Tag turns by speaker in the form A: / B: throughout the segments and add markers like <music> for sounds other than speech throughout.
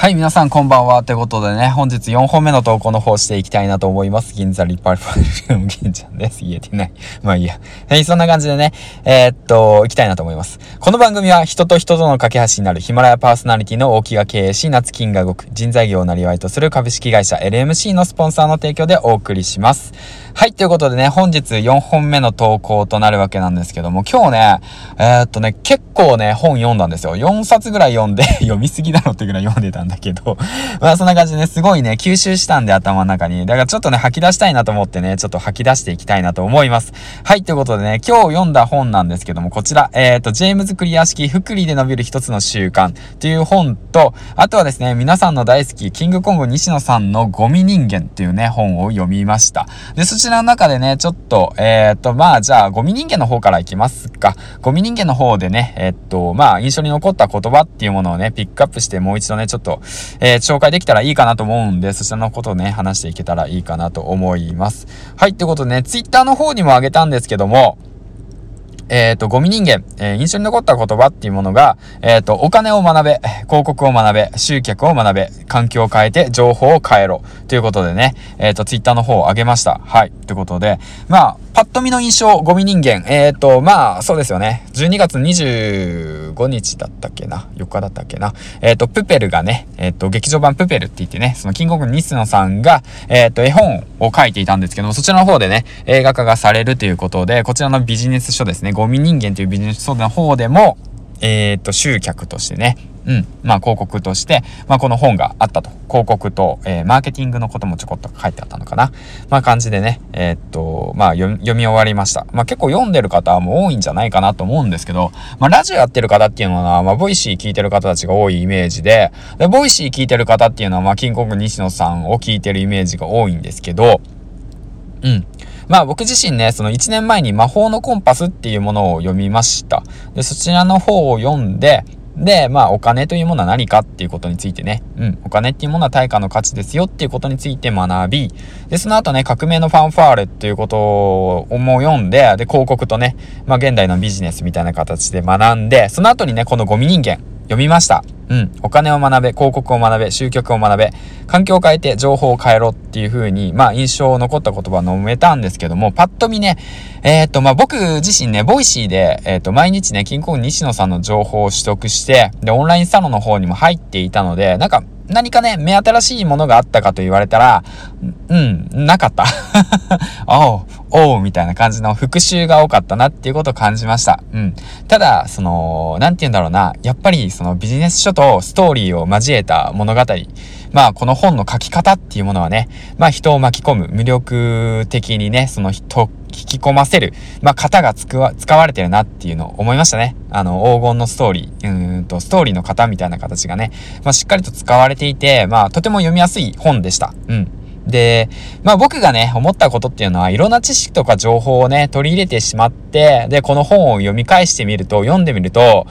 A: はい、皆さんこんばんは。ということでね、本日4本目の投稿の方していきたいなと思います。銀座リッパーファル銀ちゃんです。言えてない。まあいいや。はい、そんな感じでね、えー、っと、行きたいなと思います。この番組は人と人との架け橋になるヒマラヤパーソナリティの大木が経営し、夏金が動く人材業をなりわいとする株式会社 LMC のスポンサーの提供でお送りします。はい、ということでね、本日4本目の投稿となるわけなんですけども、今日ね、えー、っとね、結構ね、本読んだんですよ。4冊ぐらい読んで <laughs> 読みすぎだろってぐらい読んでたんだけどまあそんな感じでね、すごいね、吸収したんで頭の中に。だからちょっとね、吐き出したいなと思ってね、ちょっと吐き出していきたいなと思います。はい、ということでね、今日読んだ本なんですけども、こちら、えっ、と、ジェームズ・クリア式、福利で伸びる一つの習慣という本と、あとはですね、皆さんの大好き、キングコング西野さんのゴミ人間っていうね、本を読みました。で、そちらの中でね、ちょっと、えっ、と、まあじゃあ、ゴミ人間の方からいきますか。ゴミ人間の方でね、えっ、と、まあ印象に残った言葉っていうものをね、ピックアップしてもう一度ね、ちょっと、えー、紹介できたらいいかなと思うんで、そちらのことをね、話していけたらいいかなと思います。はい、ということでね、ツイッターの方にもあげたんですけども、えっ、ー、と、ゴミ人間、えー、印象に残った言葉っていうものが、えっ、ー、と、お金を学べ、広告を学べ、集客を学べ、環境を変えて情報を変えろ。ということでね、えっ、と、ツイッターの方を上げました。はい。ということで、まあ、パッと見の印象、ゴミ人間。えっ、と、まあ、そうですよね。12月25日だったっけな ?4 日だったっけな？えっ、と、プペルがね、えっ、と、劇場版プペルって言ってね、そのキングオブニスノさんが、えっ、と、絵本を書いていたんですけども、そちらの方でね、映画化がされるということで、こちらのビジネス書ですね、ゴミ人間というビジネス書の方でも、えっ、ー、と、集客としてね、うん。まあ、広告として、まあ、この本があったと。広告と、えー、マーケティングのこともちょこっと書いてあったのかな。まあ、感じでね、えー、っと、まあ読、み終わりました。まあ、結構読んでる方も多いんじゃないかなと思うんですけど、まあ、ラジオやってる方っていうのは、まあ、ボイシー聞いてる方たちが多いイメージで、で、ボイシー聞いてる方っていうのは、まあ、キングコング西野さんを聞いてるイメージが多いんですけど、うん。まあ僕自身ね、その1年前に魔法のコンパスっていうものを読みました。で、そちらの方を読んで、で、まあお金というものは何かっていうことについてね、うん、お金っていうものは対価の価値ですよっていうことについて学び、で、その後ね、革命のファンファーレっていうことをも読んで、で、広告とね、まあ現代のビジネスみたいな形で学んで、その後にね、このゴミ人間、読みました。うん。お金を学べ、広告を学べ、集客を学べ、環境を変えて情報を変えろっていう風に、まあ印象残った言葉を述べたんですけども、パッと見ね、えー、っと、まあ僕自身ね、ボイシーで、えー、っと、毎日ね、キンコン西野さんの情報を取得して、で、オンラインサロンの方にも入っていたので、なんか、何かね、目新しいものがあったかと言われたら、うん、なかった。<laughs> お、おう、みたいな感じの復習が多かったなっていうことを感じました。うん。ただ、その、なんて言うんだろうな、やっぱりそのビジネス書とストーリーを交えた物語、まあ、この本の書き方っていうものはね、まあ、人を巻き込む、魅力的にね、その人を、引き込ませる、まあ、型が使わ使われてるなっていうのを思いましたね。あの、黄金のストーリー、うんと、ストーリーの型みたいな形がね、まあ、しっかりと使われていて、まあ、とても読みやすい本でした。うん。で、まあ僕がね、思ったことっていうのは、いろんな知識とか情報をね、取り入れてしまって、で、この本を読み返してみると、読んでみると、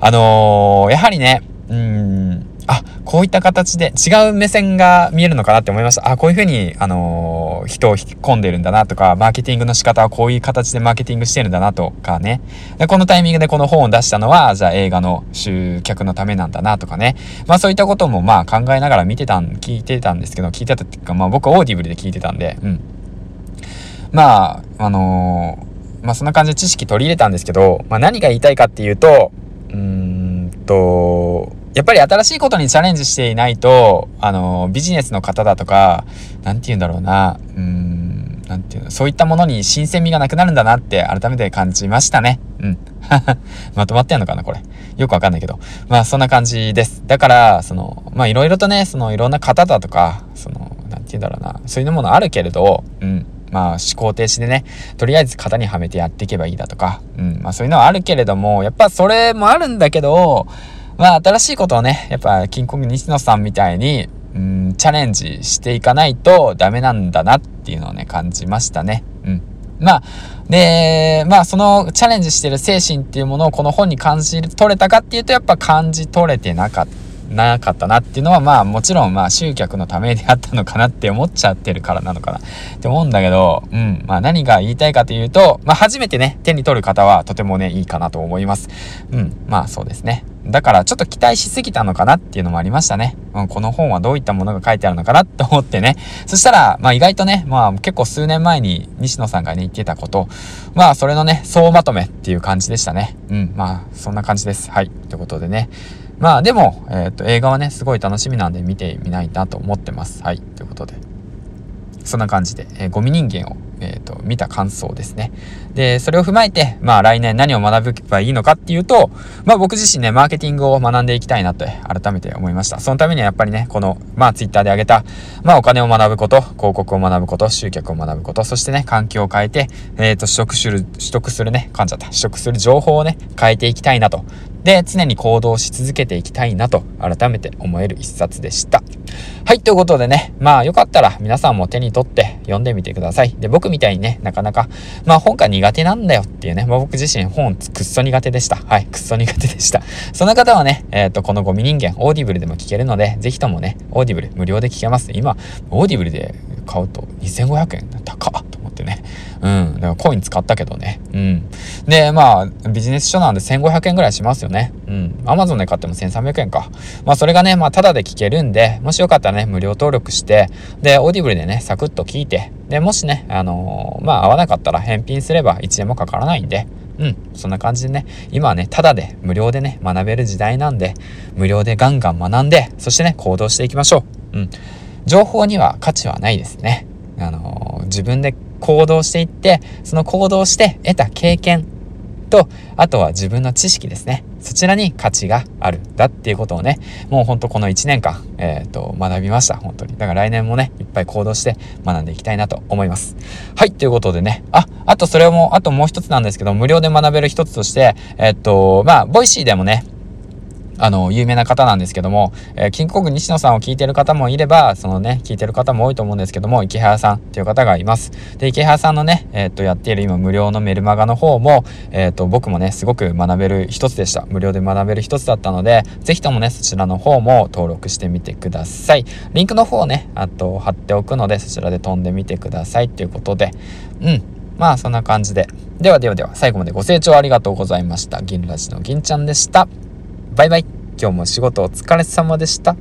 A: あのー、やはりね、うん、あ、こういった形で違う目線が見えるのかなって思いました。あ、こういうふうに、あのー、人を引き込んでるんだなとか、マーケティングの仕方はこういう形でマーケティングしてるんだなとかね。でこのタイミングでこの本を出したのは、じゃあ映画の集客のためなんだなとかね。まあそういったこともまあ考えながら見てたん、聞いてたんですけど、聞いてたっていうか、まあ僕オーディブルで聞いてたんで、うん。まあ、あのー、まあそんな感じで知識取り入れたんですけど、まあ何が言いたいかっていうと、うんと、やっぱり新しいことにチャレンジしていないと、あの、ビジネスの方だとか、なんて言うんだろうな、うん、なていうの、そういったものに新鮮味がなくなるんだなって改めて感じましたね。うん。<laughs> まとまってんのかなこれ。よくわかんないけど。まあ、そんな感じです。だから、その、まあ、いろいろとね、その、いろんな方だとか、その、なんて言うんだろうな、そういうものあるけれど、うん。まあ、思考停止でね、とりあえず型にはめてやっていけばいいだとか、うん。まあ、そういうのはあるけれども、やっぱそれもあるんだけど、まあ、新しいことをね、やっぱ、キンコング西野さんみたいに、うん、チャレンジしていかないとダメなんだなっていうのをね、感じましたね。うん。まあ、で、まあ、そのチャレンジしてる精神っていうものをこの本に感じ取れたかっていうと、やっぱ感じ取れてなかったなかったなっていうのはまあもちろんまあ集客のためであったのかなって思っちゃってるからなのかなって思うんだけど、うん。まあ何が言いたいかというと、まあ初めてね、手に取る方はとてもね、いいかなと思います。うん。まあそうですね。だからちょっと期待しすぎたのかなっていうのもありましたね。うん、この本はどういったものが書いてあるのかなって思ってね。そしたら、まあ意外とね、まあ結構数年前に西野さんがね言ってたこと、まあそれのね、総まとめっていう感じでしたね。うん、まあそんな感じです。はい。ということでね。まあでも、え、ー、と映画はね、すごい楽しみなんで見てみないなと思ってます。はい。ということで。そんな感じで、えー、ゴミ人間をえ、ー、と、見た感想ですね。で、それを踏まえて、まあ来年何を学べばいいのかっていうと、まあ僕自身ね、マーケティングを学んでいきたいなと改めて思いました。そのためにはやっぱりね、この、まあツイッターで挙げた、まあお金を学ぶこと、広告を学ぶこと、集客を学ぶこと、そしてね、環境を変えて、えっ、ー、と、取得する、取得するね、噛んじゃった。取得する情報をね、変えていきたいなと。で、常に行動し続けていきたいなと、改めて思える一冊でした。はい、ということでね、まあよかったら皆さんも手に取って読んでみてください。で、僕みたいにね、なかなか、まあ本が苦手なんだよっていうね、まあ僕自身本くっそ苦手でした。はい、くっそ苦手でした。そんな方はね、えっ、ー、と、このゴミ人間、オーディブルでも聞けるので、ぜひともね、オーディブル無料で聞けます。今、オーディブルで買うと2500円高っ。うん。だからコイン使ったけどね。うん。で、まあ、ビジネス書なんで1500円ぐらいしますよね。うん。アマゾンで買っても1300円か。まあ、それがね、まあ、ただで聞けるんで、もしよかったらね、無料登録して、で、オーディブルでね、サクッと聞いて、で、もしね、あのー、まあ、合わなかったら返品すれば1円もかからないんで、うん、そんな感じでね、今はね、ただで無料でね、学べる時代なんで、無料でガンガン学んで、そしてね、行動していきましょう。うん。情報には価値はないですね。あの、自分で行動していって、その行動して得た経験と、あとは自分の知識ですね。そちらに価値があるだっていうことをね、もうほんとこの1年間、えっ、ー、と、学びました。本当に。だから来年もね、いっぱい行動して学んでいきたいなと思います。はい、ということでね。あ、あとそれも、あともう一つなんですけど、無料で学べる一つとして、えっ、ー、と、まあ、ボイシーでもね、あの、有名な方なんですけども、えー、キングコング西野さんを聞いてる方もいれば、そのね、聞いてる方も多いと思うんですけども、池原さんっていう方がいます。で、池原さんのね、えー、っと、やっている今無料のメルマガの方も、えー、っと、僕もね、すごく学べる一つでした。無料で学べる一つだったので、ぜひともね、そちらの方も登録してみてください。リンクの方をね、あと、貼っておくので、そちらで飛んでみてくださいっていうことで、うん。まあ、そんな感じで。ではではでは、最後までご清聴ありがとうございました。銀ラジの銀ちゃんでした。バイバイ。今日も仕事お疲れ様でした。